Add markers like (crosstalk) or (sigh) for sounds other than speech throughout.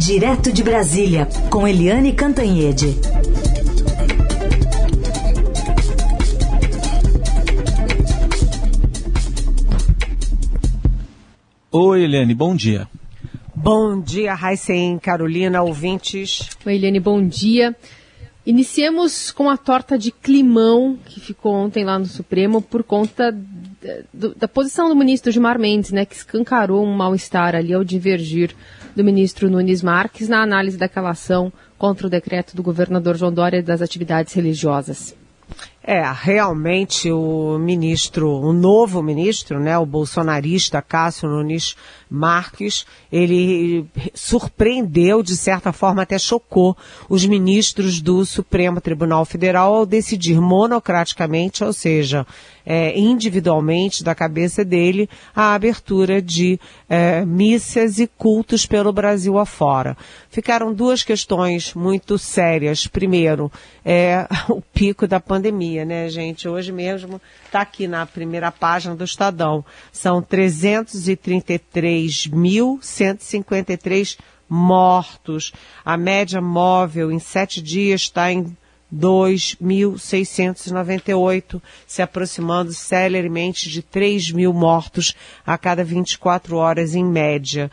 Direto de Brasília, com Eliane Cantanhede. Oi, Eliane, bom dia. Bom dia, Raíssen, Carolina, ouvintes. Oi, Eliane, bom dia. Iniciemos com a torta de climão que ficou ontem lá no Supremo por conta da, posição do ministro Gilmar Mendes, né, que escancarou um mal-estar ali ao divergir do ministro Nunes Marques na análise daquela ação contra o decreto do governador João Dória das atividades religiosas. É, realmente o ministro, o novo ministro, né, o bolsonarista Cássio Nunes Marques, ele surpreendeu, de certa forma até chocou os ministros do Supremo Tribunal Federal ao decidir monocraticamente, ou seja, é, individualmente da cabeça dele, a abertura de é, missas e cultos pelo Brasil afora. Ficaram duas questões muito sérias. Primeiro, é (laughs) o pico da pandemia, né, gente? Hoje mesmo está aqui na primeira página do Estadão. São 333.153 mortos. A média móvel em sete dias está em 2.698, se aproximando celeremente de 3 mil mortos a cada 24 horas em média.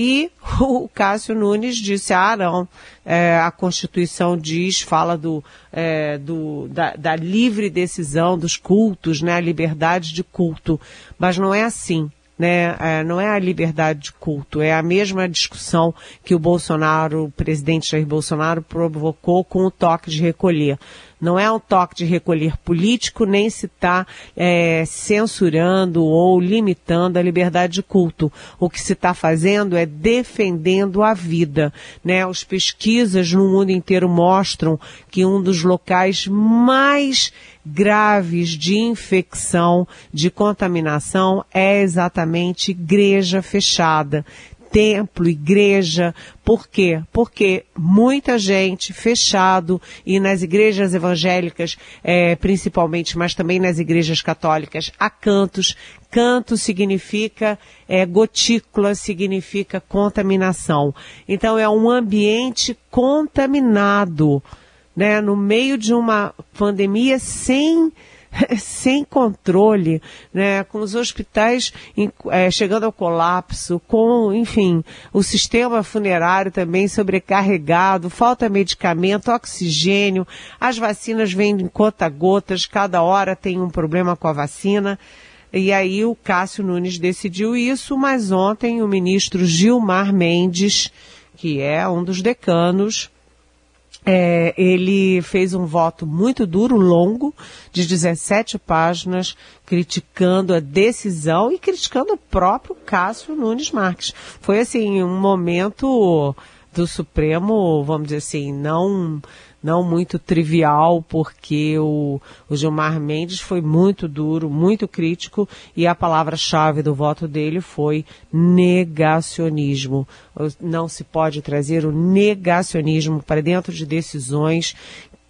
E o Cássio Nunes disse, ah, não, é, a Constituição diz, fala do, é, do da, da, livre decisão dos cultos, né, a liberdade de culto, mas não é assim né? É, não é a liberdade de culto, é a mesma discussão que o Bolsonaro, o presidente Jair Bolsonaro, provocou com o toque de recolher. Não é um toque de recolher político, nem se está é, censurando ou limitando a liberdade de culto. O que se está fazendo é defendendo a vida. Né? As pesquisas no mundo inteiro mostram que um dos locais mais graves de infecção, de contaminação, é exatamente igreja fechada templo, igreja. Por quê? Porque muita gente fechado e nas igrejas evangélicas, é, principalmente, mas também nas igrejas católicas, há cantos. Canto significa é, gotícula, significa contaminação. Então é um ambiente contaminado, né? No meio de uma pandemia sem (laughs) sem controle, né, com os hospitais é, chegando ao colapso, com, enfim, o sistema funerário também sobrecarregado, falta medicamento, oxigênio, as vacinas vêm em conta-gotas, cada hora tem um problema com a vacina. E aí o Cássio Nunes decidiu isso, mas ontem o ministro Gilmar Mendes, que é um dos decanos, é, ele fez um voto muito duro, longo, de 17 páginas, criticando a decisão e criticando o próprio Cássio Nunes Marques. Foi assim um momento do Supremo, vamos dizer assim, não não muito trivial, porque o, o Gilmar Mendes foi muito duro, muito crítico, e a palavra-chave do voto dele foi negacionismo. Não se pode trazer o negacionismo para dentro de decisões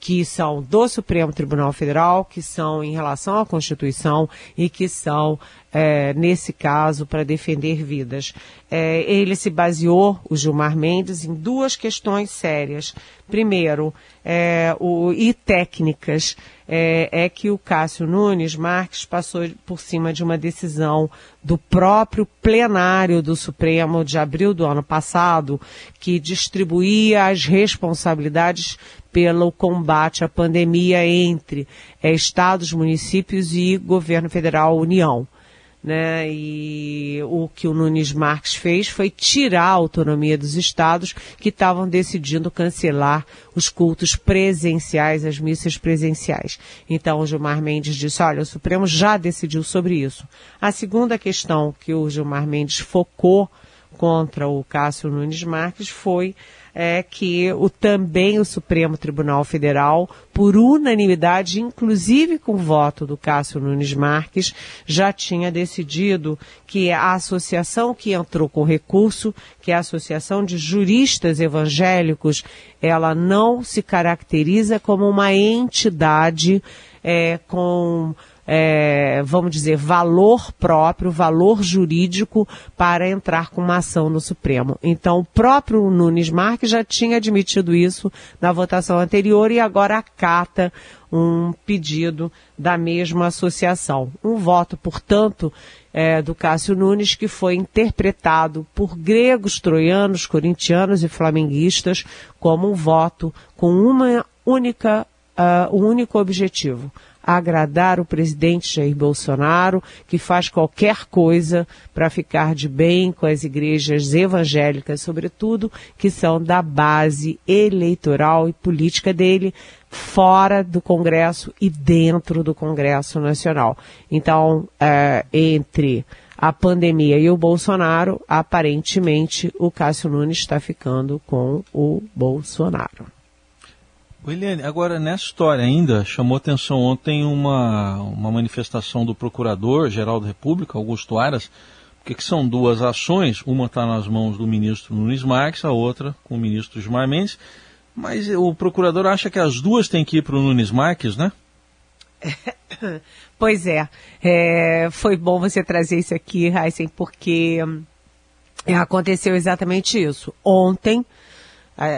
que são do Supremo Tribunal Federal, que são em relação à Constituição e que são, é, nesse caso, para defender vidas. É, ele se baseou, o Gilmar Mendes, em duas questões sérias. Primeiro, é, o, e técnicas, é, é que o Cássio Nunes Marques passou por cima de uma decisão do próprio plenário do Supremo de abril do ano passado, que distribuía as responsabilidades pelo combate à pandemia entre é, estados, municípios e governo federal, União. Né? E o que o Nunes Marques fez foi tirar a autonomia dos estados que estavam decidindo cancelar os cultos presenciais, as missas presenciais. Então o Gilmar Mendes disse, olha, o Supremo já decidiu sobre isso. A segunda questão que o Gilmar Mendes focou contra o Cássio Nunes Marques foi é que o, também o Supremo Tribunal Federal, por unanimidade, inclusive com voto do Cássio Nunes Marques, já tinha decidido que a associação que entrou com recurso, que é a Associação de Juristas Evangélicos, ela não se caracteriza como uma entidade é, com é, vamos dizer, valor próprio, valor jurídico para entrar com uma ação no Supremo. Então, o próprio Nunes Marques já tinha admitido isso na votação anterior e agora acata um pedido da mesma associação. Um voto, portanto, é, do Cássio Nunes, que foi interpretado por gregos, troianos, corintianos e flamenguistas como um voto com uma única, uh, um único objetivo, agradar o presidente Jair Bolsonaro, que faz qualquer coisa para ficar de bem com as igrejas evangélicas, sobretudo, que são da base eleitoral e política dele, fora do Congresso e dentro do Congresso Nacional. Então, é, entre a pandemia e o Bolsonaro, aparentemente o Cássio Nunes está ficando com o Bolsonaro. Eliane, agora nessa história ainda chamou atenção ontem uma, uma manifestação do Procurador-Geral da República, Augusto Aras, porque que são duas ações, uma está nas mãos do ministro Nunes Marques, a outra com o ministro Gilmar Mendes, mas o procurador acha que as duas têm que ir para o Nunes Marques, né? (coughs) pois é, é, foi bom você trazer isso aqui, Heisen, porque é, aconteceu exatamente isso. Ontem,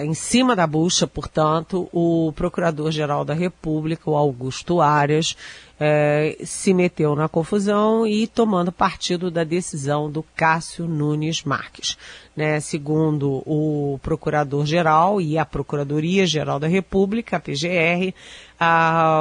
em cima da bucha, portanto, o Procurador-Geral da República, o Augusto Arias, é, se meteu na confusão e tomando partido da decisão do Cássio Nunes Marques. Né? Segundo o Procurador-Geral e a Procuradoria-Geral da República, a PGR,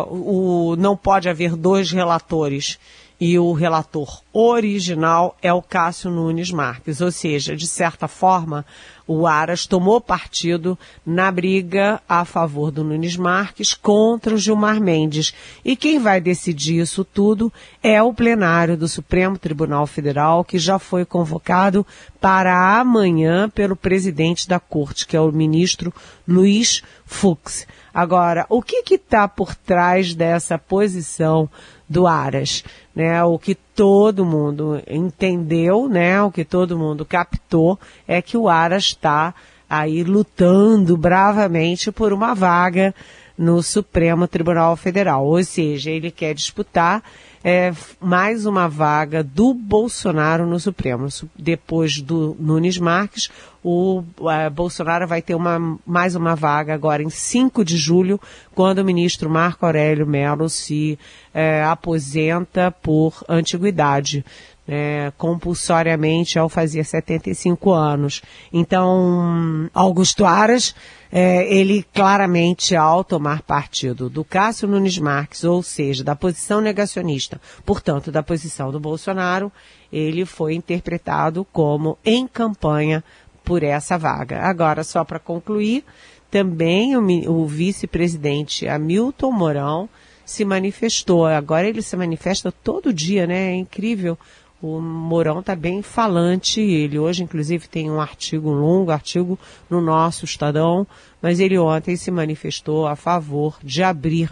o, não pode haver dois relatores e o relator original é o Cássio Nunes Marques, ou seja, de certa forma, o Aras tomou partido na briga a favor do Nunes Marques contra o Gilmar Mendes. E quem vai decidir isso tudo é o plenário do Supremo Tribunal Federal, que já foi convocado para amanhã pelo presidente da corte, que é o ministro Luiz Fux. Agora, o que está por trás dessa posição do Aras? Né, o que todo mundo entendeu, né, o que todo mundo captou é que o Aras está aí lutando bravamente por uma vaga no Supremo Tribunal Federal, ou seja, ele quer disputar é, mais uma vaga do Bolsonaro no Supremo. Depois do Nunes Marques, o é, Bolsonaro vai ter uma, mais uma vaga agora em 5 de julho, quando o ministro Marco Aurélio Mello se é, aposenta por antiguidade é, compulsoriamente ao fazer 75 anos. Então, Augusto Aras, é, ele claramente, ao tomar partido do Cássio Nunes Marques, ou seja, da posição negacionista, portanto, da posição do Bolsonaro, ele foi interpretado como em campanha por essa vaga. Agora, só para concluir, também o, o vice-presidente Hamilton Mourão se manifestou. Agora ele se manifesta todo dia, né? É incrível o Mourão está bem falante, ele hoje inclusive tem um artigo, um longo artigo no nosso Estadão, mas ele ontem se manifestou a favor de abrir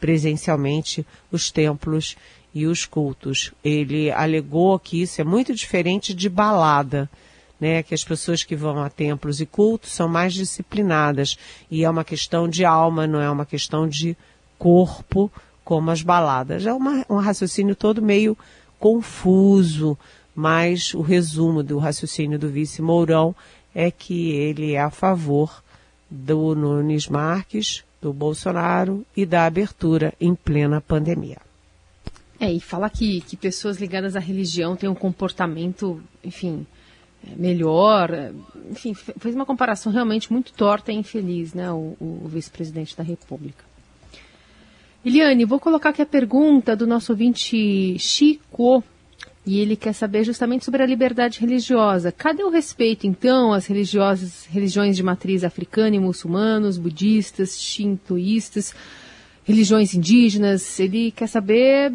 presencialmente os templos e os cultos. Ele alegou que isso é muito diferente de balada, né, que as pessoas que vão a templos e cultos são mais disciplinadas e é uma questão de alma, não é uma questão de corpo como as baladas. É uma, um raciocínio todo meio confuso, mas o resumo do raciocínio do vice Mourão é que ele é a favor do Nunes Marques, do Bolsonaro e da abertura em plena pandemia. É, e fala que, que pessoas ligadas à religião têm um comportamento, enfim, melhor. É, enfim, fez uma comparação realmente muito torta e infeliz, né, o, o vice-presidente da República. Eliane, vou colocar aqui a pergunta do nosso ouvinte Chico. E ele quer saber justamente sobre a liberdade religiosa. Cadê o respeito, então, às religiosas, religiões de matriz africana e muçulmanos, budistas, shintoístas, religiões indígenas? Ele quer saber,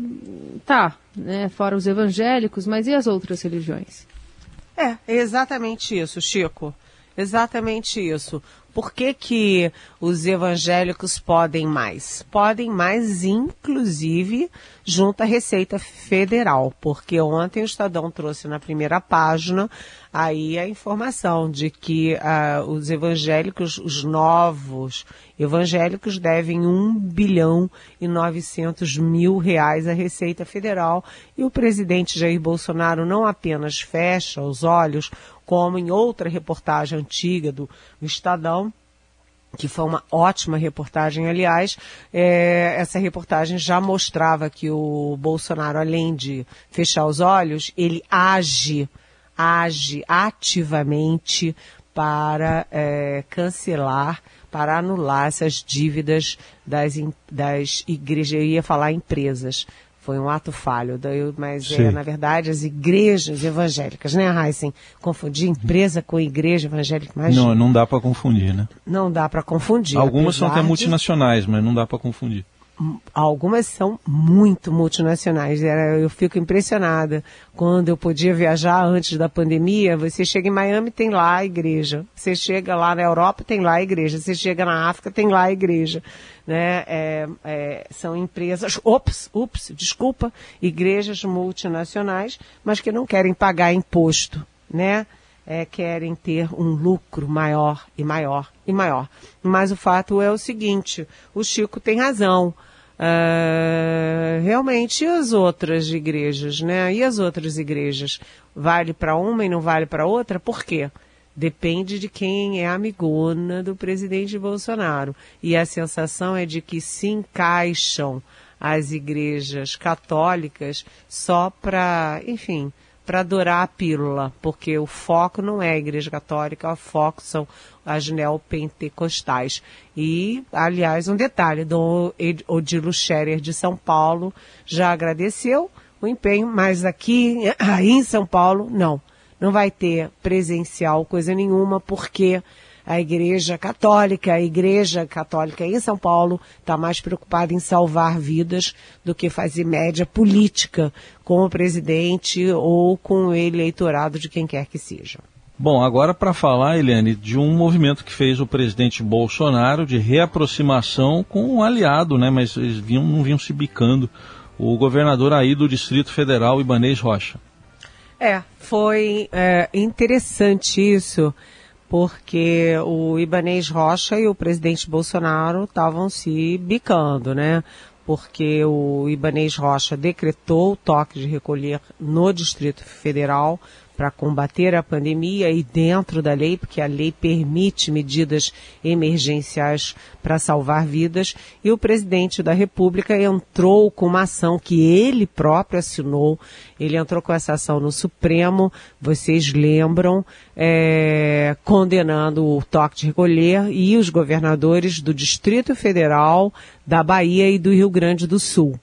tá, né, fora os evangélicos, mas e as outras religiões? É, é exatamente isso, Chico. Exatamente isso. Por que, que os evangélicos podem mais? Podem mais, inclusive, junto à Receita Federal, porque ontem o Estadão trouxe na primeira página aí a informação de que uh, os evangélicos, os novos evangélicos, devem 1 bilhão e 900 mil reais à Receita Federal. E o presidente Jair Bolsonaro não apenas fecha os olhos, como em outra reportagem antiga do, Estadão, que foi uma ótima reportagem, aliás, é, essa reportagem já mostrava que o Bolsonaro, além de fechar os olhos, ele age, age ativamente para é, cancelar, para anular essas dívidas das, das igrejas, eu ia falar empresas, foi um ato falho, mas é, na verdade, as igrejas evangélicas, né, Heisen? Confundir empresa com igreja evangélica, mas Não, não dá para confundir, né? Não dá para confundir. Algumas são até multinacionais, mas não dá para confundir algumas são muito multinacionais. Eu fico impressionada. Quando eu podia viajar antes da pandemia, você chega em Miami, tem lá a igreja. Você chega lá na Europa, tem lá a igreja. Você chega na África, tem lá a igreja. Né? É, é, são empresas, ops, ups, desculpa, igrejas multinacionais, mas que não querem pagar imposto, né? É, querem ter um lucro maior e maior e maior. Mas o fato é o seguinte: o Chico tem razão. Uh, realmente, e as outras igrejas, né? E as outras igrejas? Vale para uma e não vale para outra? Por quê? Depende de quem é amigona do presidente Bolsonaro. E a sensação é de que se encaixam as igrejas católicas só para, enfim, para adorar a pílula, porque o foco não é a Igreja Católica, o foco são as neopentecostais. E, aliás, um detalhe, Dom Odilo Scherer de São Paulo já agradeceu o empenho, mas aqui, em São Paulo, não. Não vai ter presencial coisa nenhuma, porque a Igreja Católica, a Igreja Católica em São Paulo está mais preocupada em salvar vidas do que fazer média política com o presidente ou com o eleitorado de quem quer que seja. Bom, agora para falar, Eliane, de um movimento que fez o presidente Bolsonaro de reaproximação com um aliado, né? Mas eles vinham, não vinham se bicando. O governador aí do Distrito Federal, Ibanês Rocha. É, foi é, interessante isso porque o Ibanês Rocha e o presidente Bolsonaro estavam se bicando, né? Porque o Ibanês Rocha decretou o toque de recolher no Distrito Federal para combater a pandemia e dentro da lei, porque a lei permite medidas emergenciais para salvar vidas, e o presidente da República entrou com uma ação que ele próprio assinou, ele entrou com essa ação no Supremo, vocês lembram, é, condenando o toque de recolher e os governadores do Distrito Federal, da Bahia e do Rio Grande do Sul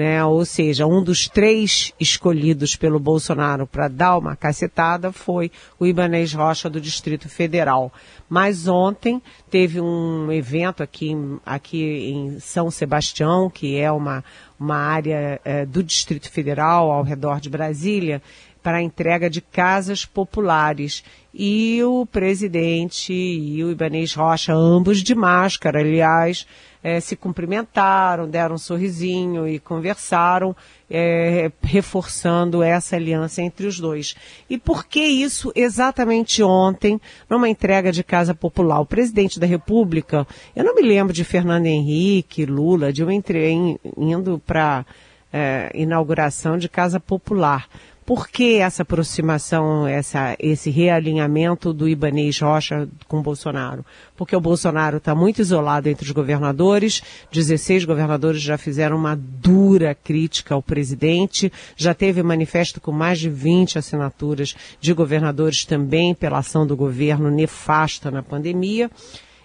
né? Ou seja, um dos três escolhidos pelo Bolsonaro para dar uma cacetada foi o Ibanez Rocha do Distrito Federal. Mas ontem teve um evento aqui, aqui em São Sebastião, que é uma, uma área é, do Distrito Federal ao redor de Brasília, para a entrega de casas populares. E o presidente e o Ibanez Rocha, ambos de máscara, aliás, é, se cumprimentaram, deram um sorrisinho e conversaram, é, reforçando essa aliança entre os dois. E por que isso exatamente ontem, numa entrega de Casa Popular? O presidente da República, eu não me lembro de Fernando Henrique, Lula, de eu entrei indo para é, inauguração de Casa Popular. Por que essa aproximação, essa, esse realinhamento do Ibanês Rocha com Bolsonaro? Porque o Bolsonaro está muito isolado entre os governadores, 16 governadores já fizeram uma dura crítica ao presidente, já teve manifesto com mais de 20 assinaturas de governadores também pela ação do governo nefasta na pandemia.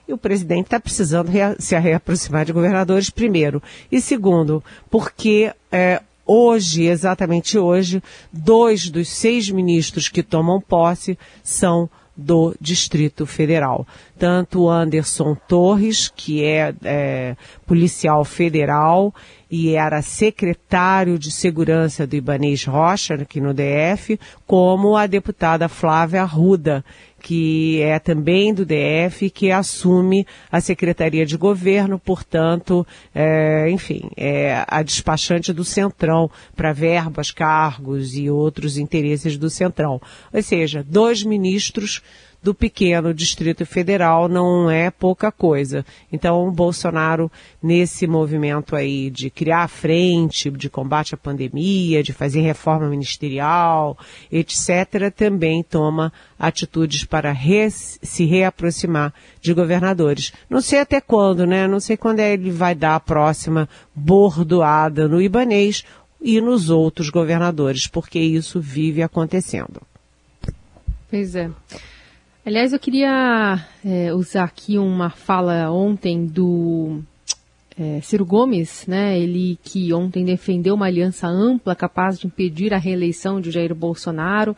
E o presidente está precisando se reaproximar de governadores, primeiro. E segundo, porque é, Hoje, exatamente hoje, dois dos seis ministros que tomam posse são do Distrito Federal. Tanto Anderson Torres, que é, é, policial federal e era secretário de segurança do Ibanês Rocha, aqui no DF, como a deputada Flávia Arruda, que é também do DF, que assume a Secretaria de Governo, portanto, é, enfim, é a despachante do Centrão para verbas, cargos e outros interesses do Centrão. Ou seja, dois ministros do pequeno Distrito Federal não é pouca coisa. Então, o Bolsonaro, nesse movimento aí de criar a frente, de combate à pandemia, de fazer reforma ministerial, etc., também toma atitudes para re se reaproximar de governadores. Não sei até quando, né? Não sei quando ele vai dar a próxima bordoada no Ibanês e nos outros governadores, porque isso vive acontecendo. Pois é. Aliás, eu queria é, usar aqui uma fala ontem do é, Ciro Gomes, né? Ele que ontem defendeu uma aliança ampla capaz de impedir a reeleição de Jair Bolsonaro,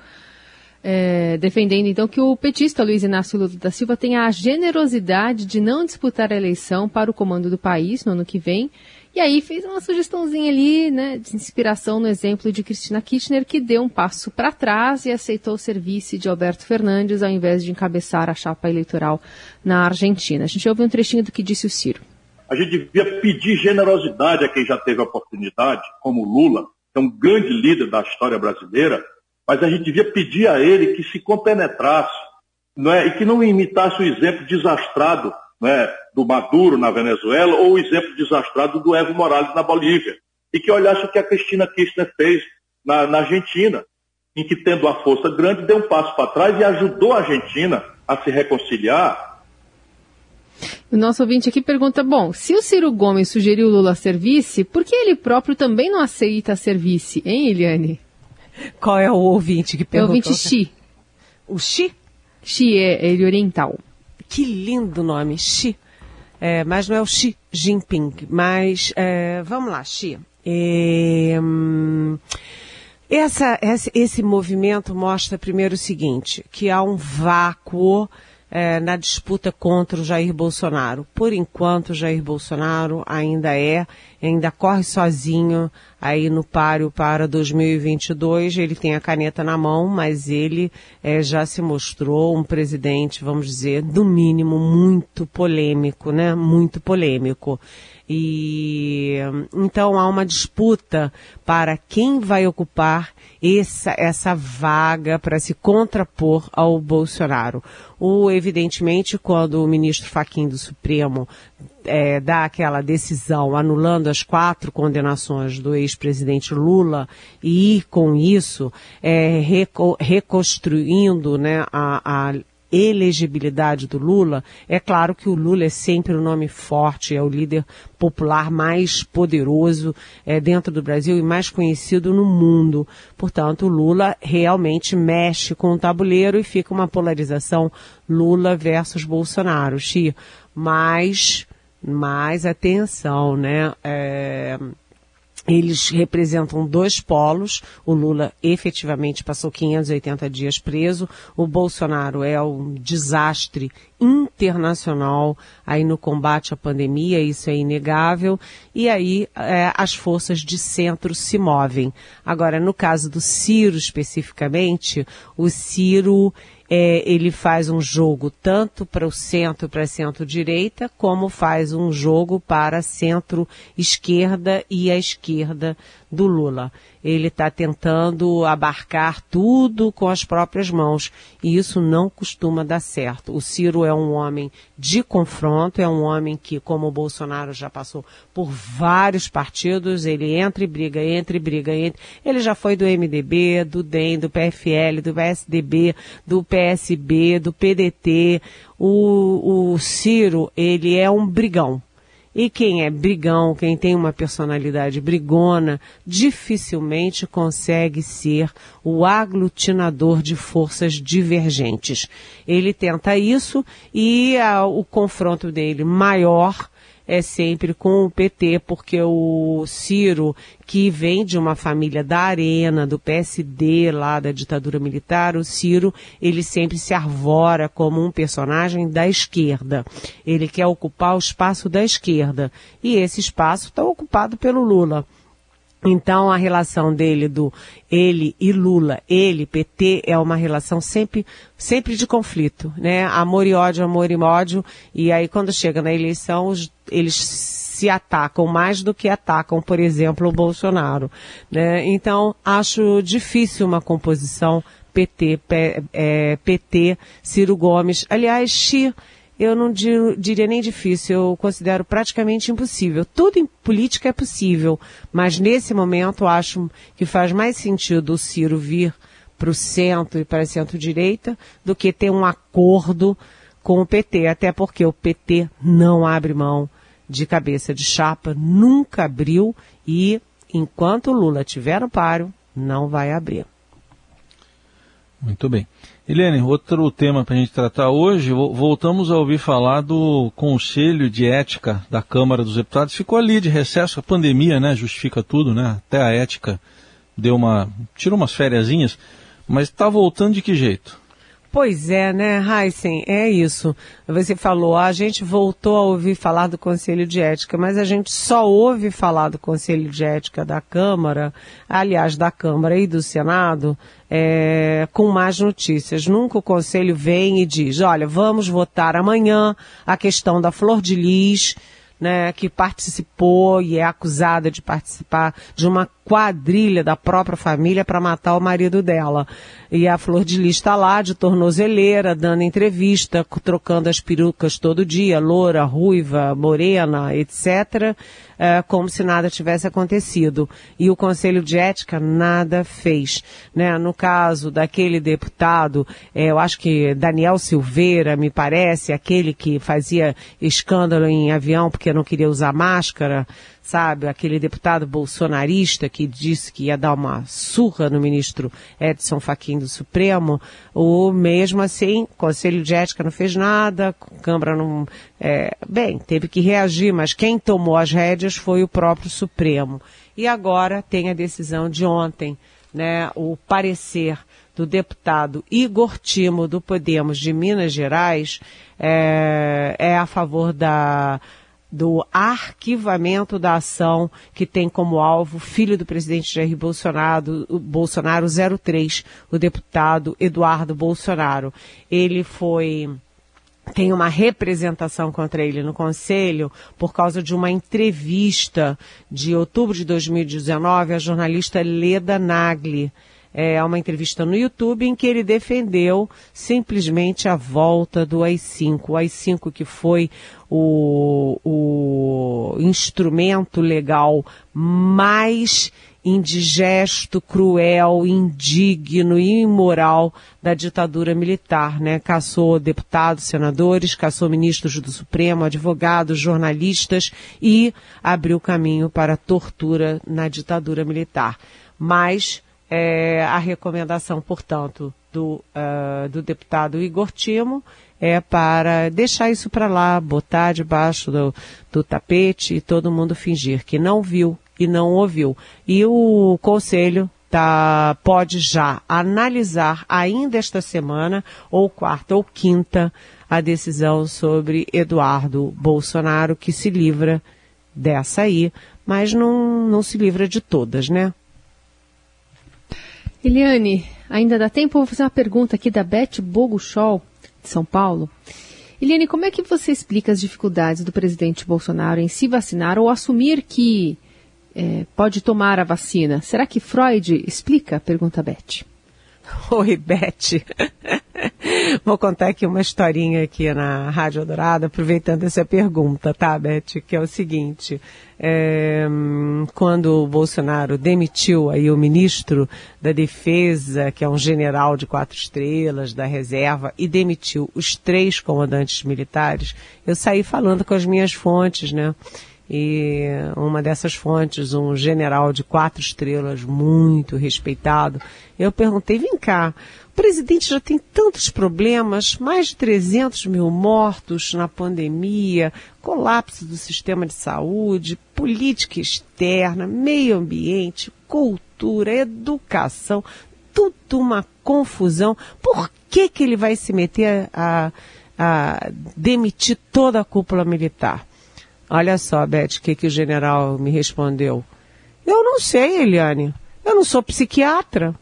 é, defendendo então que o petista Luiz Inácio Lula da Silva tenha a generosidade de não disputar a eleição para o comando do país no ano que vem e aí fez uma sugestãozinha ali, né, de inspiração no exemplo de Cristina Kirchner, que deu um passo para trás e aceitou o serviço de Alberto Fernandes ao invés de encabeçar a chapa eleitoral na Argentina. A gente ouve um trechinho do que disse o Ciro. A gente devia pedir generosidade a quem já teve a oportunidade, como Lula, que é um grande líder da história brasileira, mas a gente devia pedir a ele que se compenetrasse não é, e que não imitasse o exemplo desastrado né, do Maduro na Venezuela ou o exemplo desastrado do Evo Morales na Bolívia. E que olhasse o que a Cristina Kirchner fez na, na Argentina, em que, tendo a força grande, deu um passo para trás e ajudou a Argentina a se reconciliar. O nosso ouvinte aqui pergunta: bom, se o Ciro Gomes sugeriu Lula ser vice, por que ele próprio também não aceita ser vice, hein, Eliane? Qual é o ouvinte que perguntou? É o ouvinte Xi. O Xi? Xi é ele oriental. Que lindo nome, Xi. É, mas não é o Xi Jinping. Mas é, vamos lá, Xi. É, hum, essa, esse, esse movimento mostra primeiro o seguinte, que há um vácuo é, na disputa contra o Jair Bolsonaro. Por enquanto, Jair Bolsonaro ainda é, ainda corre sozinho aí no páreo para 2022. Ele tem a caneta na mão, mas ele é, já se mostrou um presidente, vamos dizer, no mínimo muito polêmico, né? Muito polêmico. E então há uma disputa para quem vai ocupar essa, essa vaga para se contrapor ao Bolsonaro. O, evidentemente, quando o ministro Faquim do Supremo é, dá aquela decisão anulando as quatro condenações do ex-presidente Lula e, com isso, é, reco reconstruindo né, a, a elegibilidade do Lula, é claro que o Lula é sempre o um nome forte, é o líder popular mais poderoso é, dentro do Brasil e mais conhecido no mundo. Portanto, o Lula realmente mexe com o tabuleiro e fica uma polarização Lula versus Bolsonaro, Xi. Mas, mais atenção, né? É eles representam dois polos. O Lula efetivamente passou 580 dias preso. O Bolsonaro é um desastre internacional aí no combate à pandemia, isso é inegável. E aí é, as forças de centro se movem. Agora, no caso do Ciro especificamente, o Ciro é, ele faz um jogo tanto para o centro, para centro-direita, como faz um jogo para centro-esquerda e a esquerda do Lula. Ele está tentando abarcar tudo com as próprias mãos e isso não costuma dar certo. O Ciro é um homem de confronto, é um homem que, como o Bolsonaro já passou por vários partidos, ele entra e briga, entra e briga, entra. Ele já foi do MDB, do DEM, do PFL, do PSDB, do PSB, do PDT. O, o Ciro, ele é um brigão e quem é brigão, quem tem uma personalidade brigona, dificilmente consegue ser o aglutinador de forças divergentes. Ele tenta isso e a, o confronto dele maior é sempre com o PT, porque o Ciro, que vem de uma família da Arena, do PSD, lá da ditadura militar, o Ciro, ele sempre se arvora como um personagem da esquerda. Ele quer ocupar o espaço da esquerda. E esse espaço está ocupado pelo Lula. Então, a relação dele, do ele e Lula, ele, PT, é uma relação sempre, sempre de conflito, né? Amor e ódio, amor e ódio. E aí, quando chega na eleição, eles se atacam mais do que atacam, por exemplo, o Bolsonaro. Né? Então, acho difícil uma composição PT, é, PT, Ciro Gomes. Aliás, Xi eu não diria nem difícil, eu considero praticamente impossível. Tudo em política é possível, mas nesse momento acho que faz mais sentido o Ciro vir para o centro e para a centro-direita do que ter um acordo com o PT, até porque o PT não abre mão de cabeça de chapa, nunca abriu e enquanto Lula tiver no páreo, não vai abrir. Muito bem. Helene, outro tema para a gente tratar hoje, voltamos a ouvir falar do Conselho de Ética da Câmara dos Deputados. Ficou ali de recesso, a pandemia, né, justifica tudo, né, até a ética deu uma, tirou umas férias, mas está voltando de que jeito? Pois é, né, Heisen? É isso. Você falou, a gente voltou a ouvir falar do Conselho de Ética, mas a gente só ouve falar do Conselho de Ética da Câmara, aliás, da Câmara e do Senado, é, com mais notícias. Nunca o Conselho vem e diz, olha, vamos votar amanhã a questão da Flor de Lis, né, que participou e é acusada de participar de uma quadrilha da própria família para matar o marido dela. E a Flor de Lis está lá, de tornozeleira, dando entrevista, trocando as perucas todo dia, loura, ruiva, morena, etc., é, como se nada tivesse acontecido. E o Conselho de Ética nada fez. Né? No caso daquele deputado, é, eu acho que Daniel Silveira, me parece, aquele que fazia escândalo em avião porque não queria usar máscara, sabe, aquele deputado bolsonarista que disse que ia dar uma surra no ministro Edson Fachin do Supremo, ou mesmo assim, Conselho de Ética não fez nada, Câmara não, é, bem, teve que reagir, mas quem tomou as rédeas foi o próprio Supremo. E agora tem a decisão de ontem, né, o parecer do deputado Igor Timo do Podemos de Minas Gerais é, é a favor da do arquivamento da ação que tem como alvo filho do presidente Jair Bolsonaro, o Bolsonaro 03, o deputado Eduardo Bolsonaro. Ele foi tem uma representação contra ele no Conselho por causa de uma entrevista de outubro de 2019 à jornalista Leda Nagli é, uma entrevista no YouTube em que ele defendeu simplesmente a volta do AI-5. O AI-5 que foi o, o instrumento legal mais indigesto, cruel, indigno e imoral da ditadura militar, né? Caçou deputados, senadores, caçou ministros do Supremo, advogados, jornalistas e abriu caminho para a tortura na ditadura militar. Mas é, a recomendação, portanto, do, uh, do deputado Igor Timo é para deixar isso para lá, botar debaixo do, do tapete e todo mundo fingir que não viu e não ouviu. E o conselho tá, pode já analisar ainda esta semana, ou quarta ou quinta, a decisão sobre Eduardo Bolsonaro, que se livra dessa aí, mas não, não se livra de todas, né? Eliane, ainda dá tempo? Vou fazer uma pergunta aqui da Beth Boguchol, de São Paulo. Eliane, como é que você explica as dificuldades do presidente Bolsonaro em se vacinar ou assumir que é, pode tomar a vacina? Será que Freud explica? Pergunta a Beth. (laughs) Oi, Beth. (laughs) Vou contar aqui uma historinha aqui na Rádio Dourada, aproveitando essa pergunta, tá, Beth? Que é o seguinte, é, quando o Bolsonaro demitiu aí o ministro da Defesa, que é um general de quatro estrelas da reserva, e demitiu os três comandantes militares, eu saí falando com as minhas fontes, né? E uma dessas fontes, um general de quatro estrelas, muito respeitado, eu perguntei, vem cá, o presidente já tem tantos problemas, mais de 300 mil mortos na pandemia, colapso do sistema de saúde, política externa, meio ambiente, cultura, educação, tudo uma confusão. Por que, que ele vai se meter a, a demitir toda a cúpula militar? Olha só, Beth, o que, que o general me respondeu. Eu não sei, Eliane. Eu não sou psiquiatra.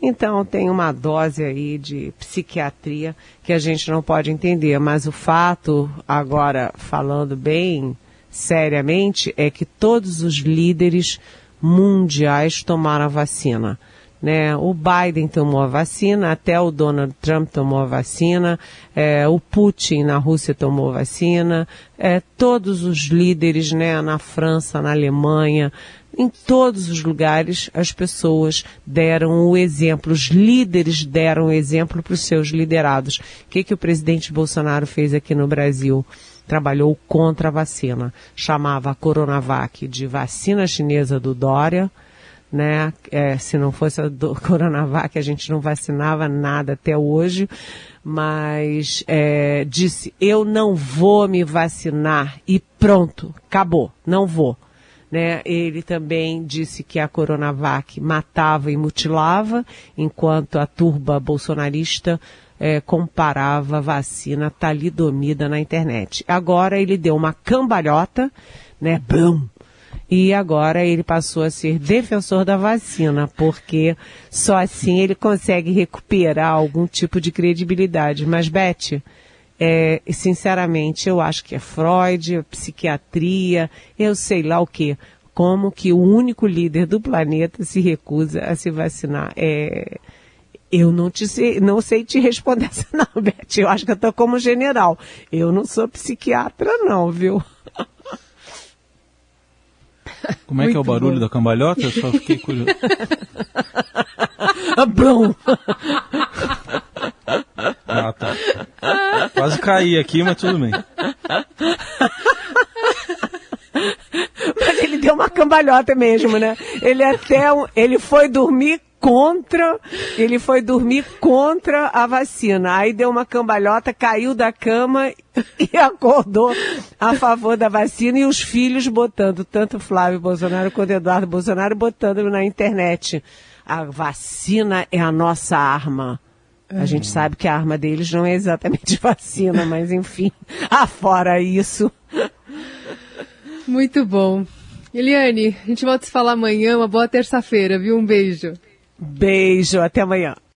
Então tem uma dose aí de psiquiatria que a gente não pode entender. Mas o fato, agora falando bem seriamente, é que todos os líderes mundiais tomaram a vacina. Né? O Biden tomou a vacina, até o Donald Trump tomou a vacina, é, o Putin na Rússia tomou a vacina, é, todos os líderes né, na França, na Alemanha, em todos os lugares as pessoas deram o exemplo, os líderes deram o exemplo para os seus liderados. O que, que o presidente Bolsonaro fez aqui no Brasil? Trabalhou contra a vacina. Chamava a Coronavac de vacina chinesa do Dória, né? É, se não fosse a do (laughs) Coronavac, a gente não vacinava nada até hoje, mas é, disse: eu não vou me vacinar e pronto, acabou, não vou. Né? Ele também disse que a Coronavac matava e mutilava, enquanto a turba bolsonarista é, comparava a vacina talidomida na internet. Agora ele deu uma cambalhota, né? Blum, e agora ele passou a ser defensor da vacina, porque só assim ele consegue recuperar algum tipo de credibilidade. Mas, Beth, é, sinceramente, eu acho que é Freud, é psiquiatria, eu sei lá o que. Como que o único líder do planeta se recusa a se vacinar? É, eu não, te sei, não sei te responder essa não, Beth. Eu acho que eu estou como general. Eu não sou psiquiatra não, viu? (laughs) Como é Muito que é o barulho bom. da cambalhota? Eu só fiquei curioso. (laughs) Bom. Ah, tá. Quase caí aqui, mas tudo bem. Mas ele deu uma cambalhota mesmo, né? Ele até ele foi dormir contra, ele foi dormir contra a vacina. Aí deu uma cambalhota, caiu da cama (laughs) e acordou a favor da vacina e os filhos botando, tanto Flávio Bolsonaro quanto Eduardo Bolsonaro, botando na internet. A vacina é a nossa arma. A gente hum. sabe que a arma deles não é exatamente (laughs) vacina, mas enfim, afora isso. Muito bom. Eliane, a gente volta a se falar amanhã. Uma boa terça-feira, viu? Um beijo. Beijo, até amanhã.